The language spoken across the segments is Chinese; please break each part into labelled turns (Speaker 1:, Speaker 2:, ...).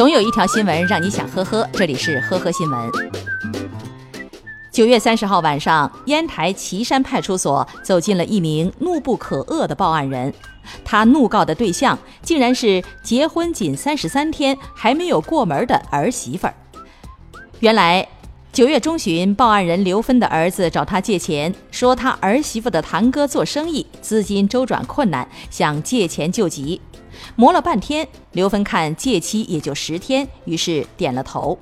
Speaker 1: 总有一条新闻让你想呵呵，这里是呵呵新闻。九月三十号晚上，烟台岐山派出所走进了一名怒不可遏的报案人，他怒告的对象竟然是结婚仅三十三天还没有过门的儿媳妇儿。原来，九月中旬，报案人刘芬的儿子找他借钱，说他儿媳妇的堂哥做生意，资金周转困难，想借钱救急。磨了半天，刘芬看借期也就十天，于是点了头。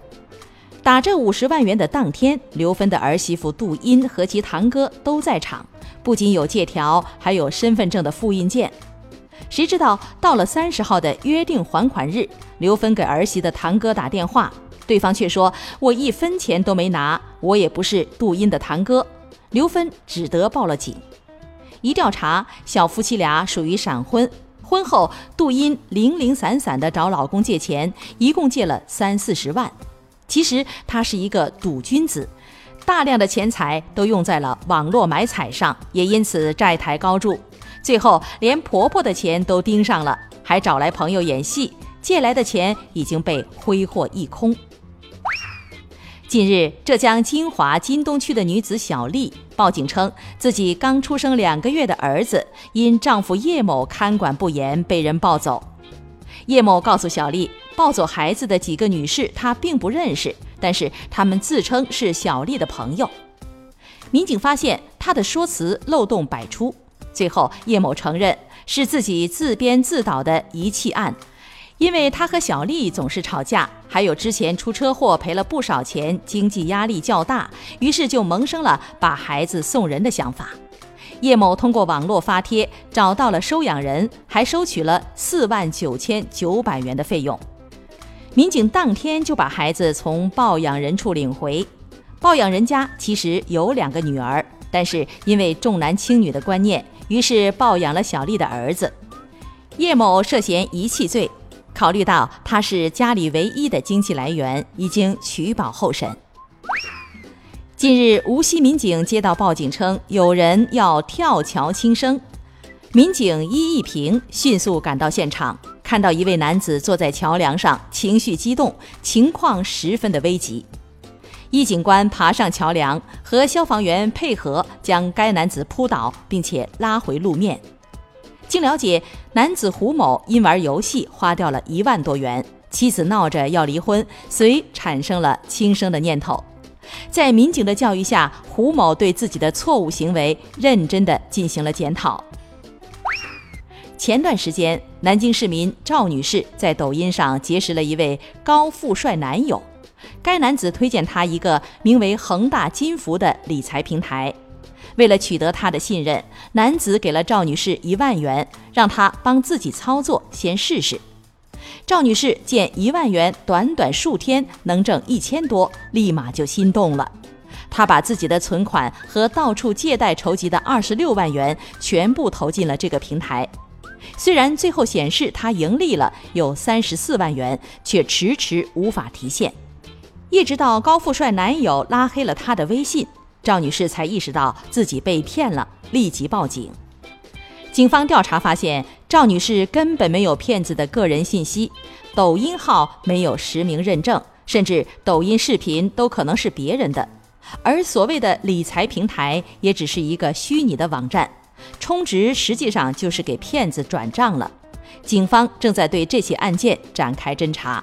Speaker 1: 打这五十万元的当天，刘芬的儿媳妇杜英和其堂哥都在场，不仅有借条，还有身份证的复印件。谁知道到了三十号的约定还款日，刘芬给儿媳的堂哥打电话，对方却说：“我一分钱都没拿，我也不是杜英的堂哥。”刘芬只得报了警。一调查，小夫妻俩属于闪婚。婚后，杜英零零散散地找老公借钱，一共借了三四十万。其实她是一个赌君子，大量的钱财都用在了网络买彩上，也因此债台高筑。最后连婆婆的钱都盯上了，还找来朋友演戏，借来的钱已经被挥霍一空。近日，浙江金华金东区的女子小丽报警称，自己刚出生两个月的儿子因丈夫叶某看管不严被人抱走。叶某告诉小丽，抱走孩子的几个女士她并不认识，但是他们自称是小丽的朋友。民警发现他的说辞漏洞百出，最后叶某承认是自己自编自导的遗弃案。因为他和小丽总是吵架，还有之前出车祸赔了不少钱，经济压力较大，于是就萌生了把孩子送人的想法。叶某通过网络发帖找到了收养人，还收取了四万九千九百元的费用。民警当天就把孩子从抱养人处领回。抱养人家其实有两个女儿，但是因为重男轻女的观念，于是抱养了小丽的儿子。叶某涉嫌遗弃罪。考虑到他是家里唯一的经济来源，已经取保候审。近日，无锡民警接到报警称有人要跳桥轻生，民警伊一平迅速赶到现场，看到一位男子坐在桥梁上，情绪激动，情况十分的危急。一警官爬上桥梁，和消防员配合将该男子扑倒，并且拉回路面。经了解，男子胡某因玩游戏花掉了一万多元，妻子闹着要离婚，遂产生了轻生的念头。在民警的教育下，胡某对自己的错误行为认真地进行了检讨。前段时间，南京市民赵女士在抖音上结识了一位高富帅男友，该男子推荐她一个名为“恒大金服”的理财平台。为了取得他的信任，男子给了赵女士一万元，让她帮自己操作，先试试。赵女士见一万元短短数天能挣一千多，立马就心动了。她把自己的存款和到处借贷筹集的二十六万元全部投进了这个平台。虽然最后显示她盈利了有三十四万元，却迟迟无法提现。一直到高富帅男友拉黑了她的微信。赵女士才意识到自己被骗了，立即报警。警方调查发现，赵女士根本没有骗子的个人信息，抖音号没有实名认证，甚至抖音视频都可能是别人的。而所谓的理财平台也只是一个虚拟的网站，充值实际上就是给骗子转账了。警方正在对这起案件展开侦查。